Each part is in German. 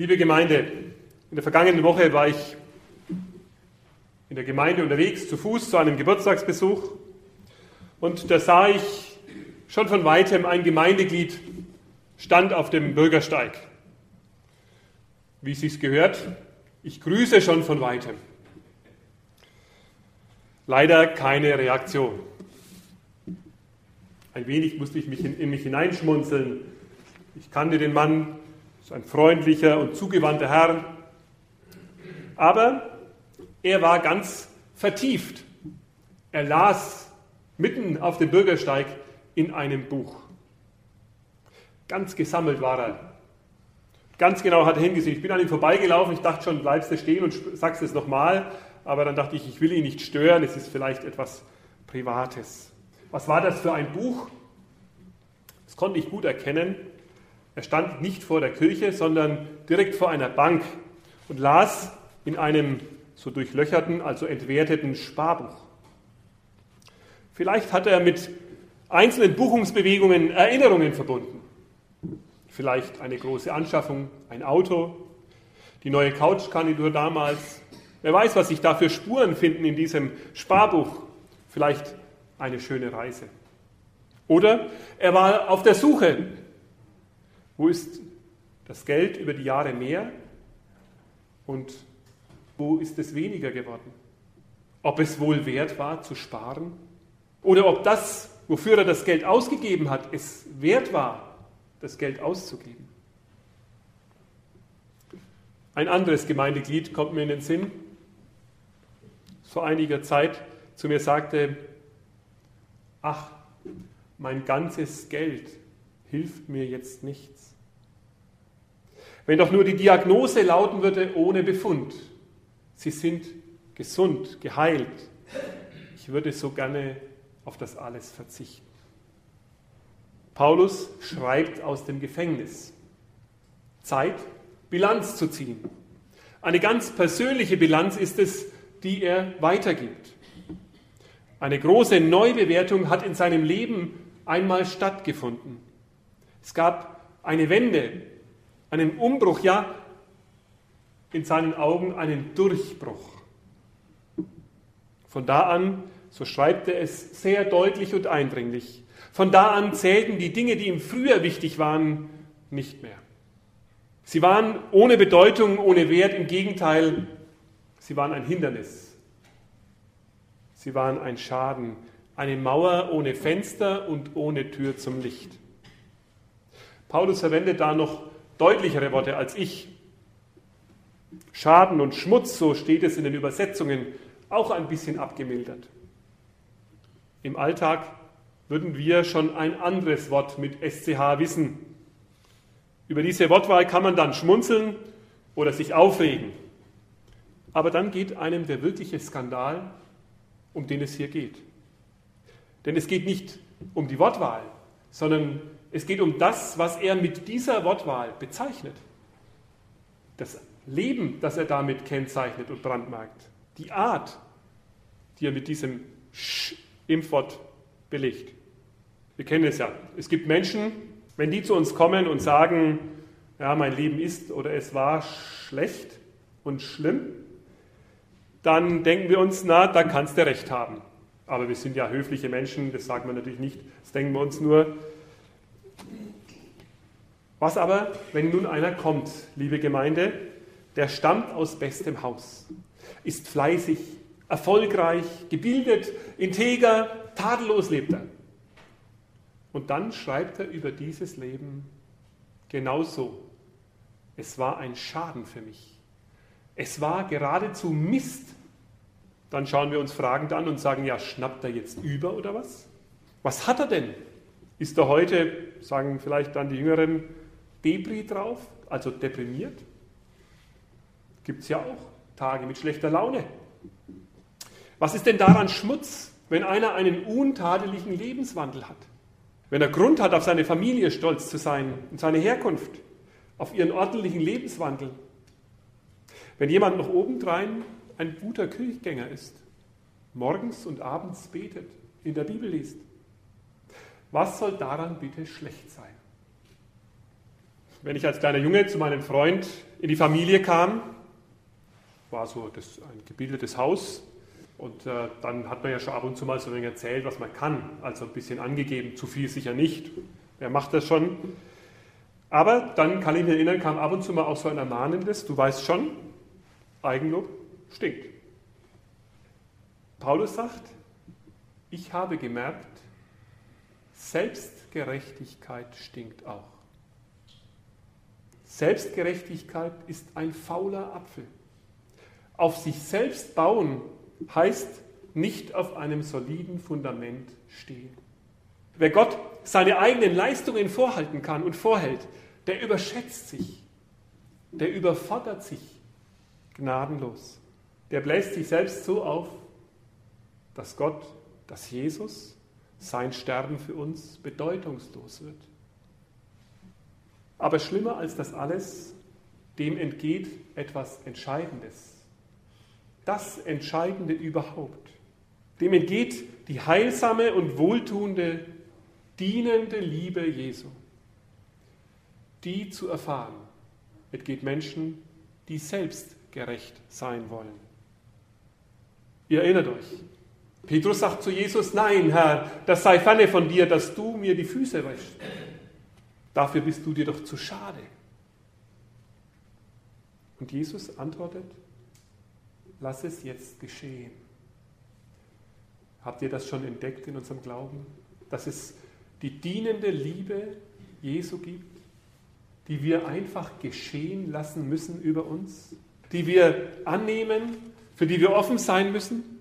Liebe Gemeinde, in der vergangenen Woche war ich in der Gemeinde unterwegs, zu Fuß zu einem Geburtstagsbesuch. Und da sah ich schon von weitem ein Gemeindeglied stand auf dem Bürgersteig. Wie es sich gehört, ich grüße schon von weitem. Leider keine Reaktion. Ein wenig musste ich mich in, in mich hineinschmunzeln. Ich kannte den Mann, ist ein freundlicher und zugewandter Herr. Aber er war ganz vertieft. Er las mitten auf dem Bürgersteig in einem Buch. Ganz gesammelt war er. Ganz genau hat er hingesehen. Ich bin an ihm vorbeigelaufen. Ich dachte schon, bleibst du stehen und sagst es nochmal. Aber dann dachte ich, ich will ihn nicht stören. Es ist vielleicht etwas Privates. Was war das für ein Buch? Das konnte ich gut erkennen. Er stand nicht vor der Kirche, sondern direkt vor einer Bank und las in einem so durchlöcherten, also entwerteten Sparbuch. Vielleicht hat er mit einzelnen Buchungsbewegungen Erinnerungen verbunden. Vielleicht eine große Anschaffung, ein Auto, die neue Couchkandidatur damals. Wer weiß, was sich da für Spuren finden in diesem Sparbuch. Vielleicht eine schöne Reise. Oder er war auf der Suche wo ist das Geld über die Jahre mehr und wo ist es weniger geworden? Ob es wohl wert war zu sparen oder ob das, wofür er das Geld ausgegeben hat, es wert war, das Geld auszugeben. Ein anderes Gemeindeglied kommt mir in den Sinn. Vor einiger Zeit zu mir sagte, ach, mein ganzes Geld hilft mir jetzt nichts. Wenn doch nur die Diagnose lauten würde ohne Befund, Sie sind gesund, geheilt, ich würde so gerne auf das alles verzichten. Paulus schreibt aus dem Gefängnis. Zeit, Bilanz zu ziehen. Eine ganz persönliche Bilanz ist es, die er weitergibt. Eine große Neubewertung hat in seinem Leben einmal stattgefunden. Es gab eine Wende einen Umbruch, ja, in seinen Augen einen Durchbruch. Von da an, so schreibt er es sehr deutlich und eindringlich, von da an zählten die Dinge, die ihm früher wichtig waren, nicht mehr. Sie waren ohne Bedeutung, ohne Wert, im Gegenteil, sie waren ein Hindernis. Sie waren ein Schaden, eine Mauer ohne Fenster und ohne Tür zum Licht. Paulus verwendet da noch deutlichere Worte als ich. Schaden und Schmutz, so steht es in den Übersetzungen, auch ein bisschen abgemildert. Im Alltag würden wir schon ein anderes Wort mit SCH wissen. Über diese Wortwahl kann man dann schmunzeln oder sich aufregen. Aber dann geht einem der wirkliche Skandal, um den es hier geht. Denn es geht nicht um die Wortwahl, sondern es geht um das, was er mit dieser Wortwahl bezeichnet. Das Leben, das er damit kennzeichnet und brandmarkt. Die Art, die er mit diesem Sch Impfwort belegt. Wir kennen es ja. Es gibt Menschen, wenn die zu uns kommen und sagen, ja, mein Leben ist oder es war schlecht und schlimm, dann denken wir uns, na, da kannst du recht haben. Aber wir sind ja höfliche Menschen, das sagen wir natürlich nicht. Das denken wir uns nur, was aber, wenn nun einer kommt, liebe Gemeinde, der stammt aus bestem Haus, ist fleißig, erfolgreich, gebildet, integer, tadellos lebt er. Und dann schreibt er über dieses Leben genauso. Es war ein Schaden für mich. Es war geradezu Mist. Dann schauen wir uns fragend an und sagen, ja, schnappt er jetzt über oder was? Was hat er denn? Ist er heute, sagen vielleicht dann die Jüngeren, Depri drauf, also deprimiert. Gibt es ja auch Tage mit schlechter Laune. Was ist denn daran Schmutz, wenn einer einen untadeligen Lebenswandel hat? Wenn er Grund hat, auf seine Familie stolz zu sein und seine Herkunft, auf ihren ordentlichen Lebenswandel. Wenn jemand noch obendrein ein guter Kirchgänger ist, morgens und abends betet, in der Bibel liest. Was soll daran bitte schlecht sein? Wenn ich als kleiner Junge zu meinem Freund in die Familie kam. War so das, ein gebildetes Haus. Und äh, dann hat man ja schon ab und zu mal so ein wenig erzählt, was man kann. Also ein bisschen angegeben, zu viel sicher nicht. Wer macht das schon? Aber dann kann ich mich erinnern, kam ab und zu mal auch so ein ermahnendes, du weißt schon, Eigenlob stinkt. Paulus sagt, ich habe gemerkt, Selbstgerechtigkeit stinkt auch. Selbstgerechtigkeit ist ein fauler Apfel. Auf sich selbst bauen heißt nicht auf einem soliden Fundament stehen. Wer Gott seine eigenen Leistungen vorhalten kann und vorhält, der überschätzt sich, der überfordert sich gnadenlos. Der bläst sich selbst so auf, dass Gott, dass Jesus, sein Sterben für uns bedeutungslos wird. Aber schlimmer als das alles, dem entgeht etwas Entscheidendes. Das Entscheidende überhaupt. Dem entgeht die heilsame und wohltuende, dienende Liebe Jesu. Die zu erfahren, entgeht Menschen, die selbst gerecht sein wollen. Ihr erinnert euch, Petrus sagt zu Jesus, nein, Herr, das sei ferne von dir, dass du mir die Füße wäschst. Dafür bist du dir doch zu schade. Und Jesus antwortet, lass es jetzt geschehen. Habt ihr das schon entdeckt in unserem Glauben? Dass es die dienende Liebe Jesu gibt, die wir einfach geschehen lassen müssen über uns, die wir annehmen, für die wir offen sein müssen?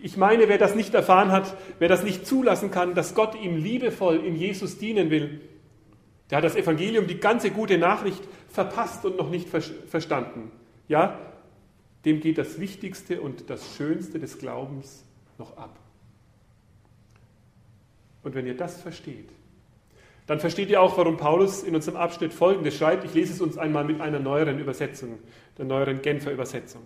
Ich meine, wer das nicht erfahren hat, wer das nicht zulassen kann, dass Gott ihm liebevoll in Jesus dienen will, der hat das Evangelium, die ganze gute Nachricht verpasst und noch nicht verstanden. Ja, dem geht das Wichtigste und das Schönste des Glaubens noch ab. Und wenn ihr das versteht, dann versteht ihr auch, warum Paulus in unserem Abschnitt Folgendes schreibt. Ich lese es uns einmal mit einer neueren Übersetzung, der neueren Genfer Übersetzung.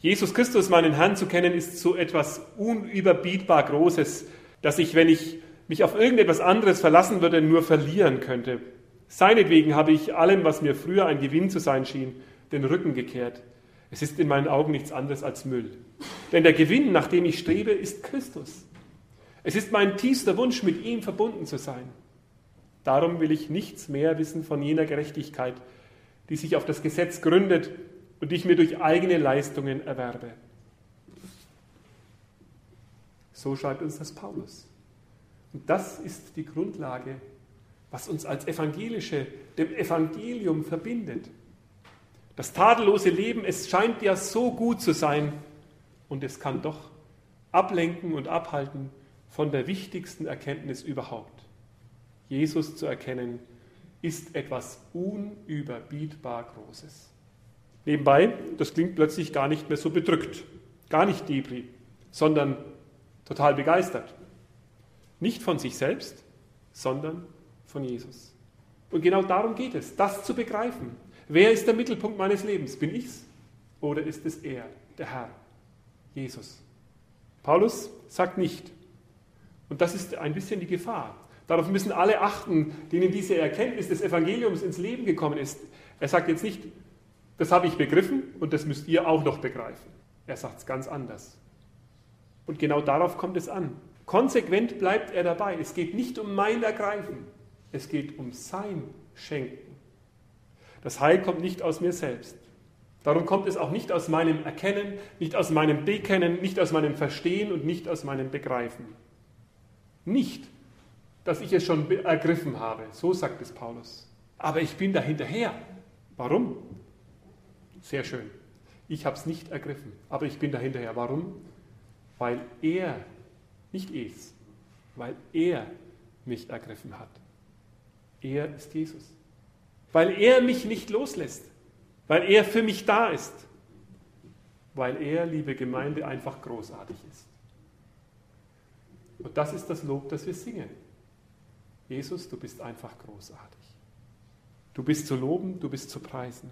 Jesus Christus, meinen Herrn, zu kennen, ist so etwas unüberbietbar Großes, dass ich, wenn ich mich auf irgendetwas anderes verlassen würde, nur verlieren könnte. Seinetwegen habe ich allem, was mir früher ein Gewinn zu sein schien, den Rücken gekehrt. Es ist in meinen Augen nichts anderes als Müll. Denn der Gewinn, nach dem ich strebe, ist Christus. Es ist mein tiefster Wunsch, mit ihm verbunden zu sein. Darum will ich nichts mehr wissen von jener Gerechtigkeit, die sich auf das Gesetz gründet und die ich mir durch eigene Leistungen erwerbe. So schreibt uns das Paulus. Und das ist die Grundlage, was uns als Evangelische dem Evangelium verbindet. Das tadellose Leben, es scheint ja so gut zu sein und es kann doch ablenken und abhalten von der wichtigsten Erkenntnis überhaupt. Jesus zu erkennen, ist etwas unüberbietbar Großes. Nebenbei, das klingt plötzlich gar nicht mehr so bedrückt, gar nicht Debris, sondern total begeistert. Nicht von sich selbst, sondern von Jesus. Und genau darum geht es, das zu begreifen. Wer ist der Mittelpunkt meines Lebens? Bin ich's oder ist es er, der Herr, Jesus? Paulus sagt nicht. Und das ist ein bisschen die Gefahr. Darauf müssen alle achten, denen diese Erkenntnis des Evangeliums ins Leben gekommen ist. Er sagt jetzt nicht, das habe ich begriffen und das müsst ihr auch noch begreifen. Er sagt es ganz anders. Und genau darauf kommt es an. Konsequent bleibt er dabei. Es geht nicht um mein Ergreifen, es geht um sein Schenken. Das Heil kommt nicht aus mir selbst. Darum kommt es auch nicht aus meinem Erkennen, nicht aus meinem Bekennen, nicht aus meinem Verstehen und nicht aus meinem Begreifen. Nicht, dass ich es schon ergriffen habe, so sagt es Paulus. Aber ich bin da hinterher. Warum? Sehr schön. Ich habe es nicht ergriffen, aber ich bin da hinterher. Warum? Weil er, nicht es, weil er mich ergriffen hat. Er ist Jesus. Weil er mich nicht loslässt. Weil er für mich da ist. Weil er, liebe Gemeinde, einfach großartig ist. Und das ist das Lob, das wir singen. Jesus, du bist einfach großartig. Du bist zu loben, du bist zu preisen.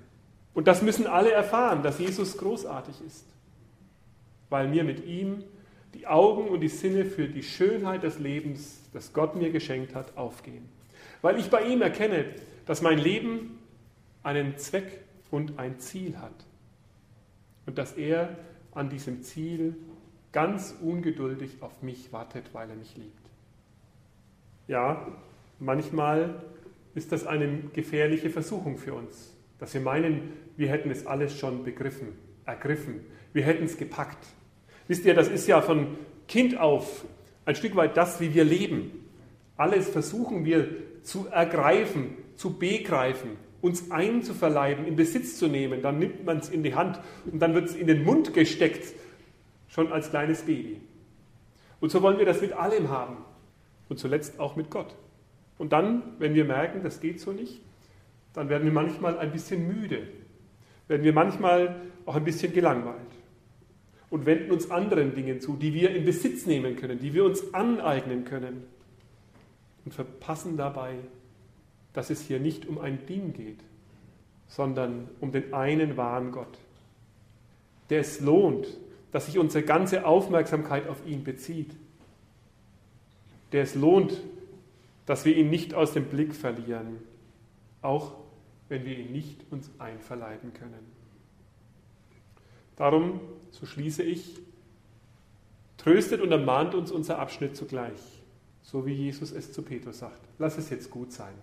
Und das müssen alle erfahren, dass Jesus großartig ist, weil mir mit ihm die Augen und die Sinne für die Schönheit des Lebens, das Gott mir geschenkt hat, aufgehen. Weil ich bei ihm erkenne, dass mein Leben einen Zweck und ein Ziel hat. Und dass er an diesem Ziel ganz ungeduldig auf mich wartet, weil er mich liebt. Ja, manchmal ist das eine gefährliche Versuchung für uns, dass wir meinen, wir hätten es alles schon begriffen, ergriffen, wir hätten es gepackt. Wisst ihr, das ist ja von Kind auf ein Stück weit das, wie wir leben. Alles versuchen wir zu ergreifen, zu begreifen, uns einzuverleiben, in Besitz zu nehmen. Dann nimmt man es in die Hand und dann wird es in den Mund gesteckt, schon als kleines Baby. Und so wollen wir das mit allem haben und zuletzt auch mit Gott. Und dann, wenn wir merken, das geht so nicht, dann werden wir manchmal ein bisschen müde, werden wir manchmal auch ein bisschen gelangweilt und wenden uns anderen Dingen zu, die wir in Besitz nehmen können, die wir uns aneignen können und verpassen dabei, dass es hier nicht um ein Ding geht, sondern um den einen wahren Gott, der es lohnt, dass sich unsere ganze Aufmerksamkeit auf ihn bezieht, der es lohnt, dass wir ihn nicht aus dem Blick verlieren, auch wenn wir ihn nicht uns einverleiben können. Darum, so schließe ich, tröstet und ermahnt uns unser Abschnitt zugleich, so wie Jesus es zu Petrus sagt. Lass es jetzt gut sein.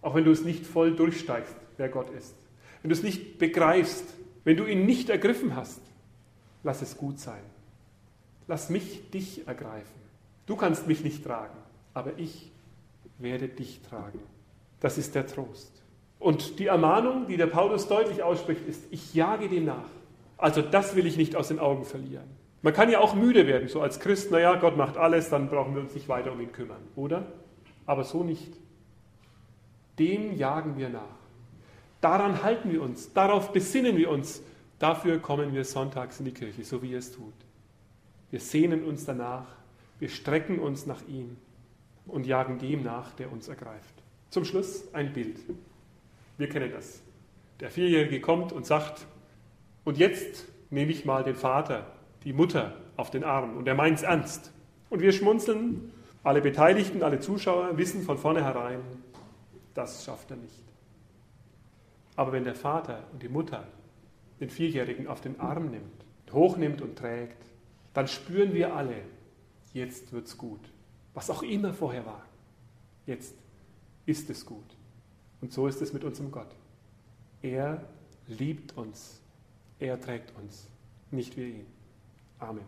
Auch wenn du es nicht voll durchsteigst, wer Gott ist. Wenn du es nicht begreifst, wenn du ihn nicht ergriffen hast, lass es gut sein. Lass mich dich ergreifen. Du kannst mich nicht tragen, aber ich werde dich tragen. Das ist der Trost. Und die Ermahnung, die der Paulus deutlich ausspricht, ist, ich jage dem nach. Also das will ich nicht aus den Augen verlieren. Man kann ja auch müde werden, so als Christ, naja, Gott macht alles, dann brauchen wir uns nicht weiter um ihn kümmern, oder? Aber so nicht. Dem jagen wir nach. Daran halten wir uns, darauf besinnen wir uns. Dafür kommen wir sonntags in die Kirche, so wie er es tut. Wir sehnen uns danach, wir strecken uns nach ihm und jagen dem nach, der uns ergreift. Zum Schluss ein Bild. Wir kennen das. Der Vierjährige kommt und sagt, und jetzt nehme ich mal den Vater, die Mutter auf den Arm und er meint es ernst. Und wir schmunzeln, alle Beteiligten, alle Zuschauer wissen von vornherein, das schafft er nicht. Aber wenn der Vater und die Mutter den Vierjährigen auf den Arm nimmt, hochnimmt und trägt, dann spüren wir alle, jetzt wird's gut. Was auch immer vorher war, jetzt ist es gut. Und so ist es mit unserem Gott. Er liebt uns. Er trägt uns, nicht wir ihn. Amen.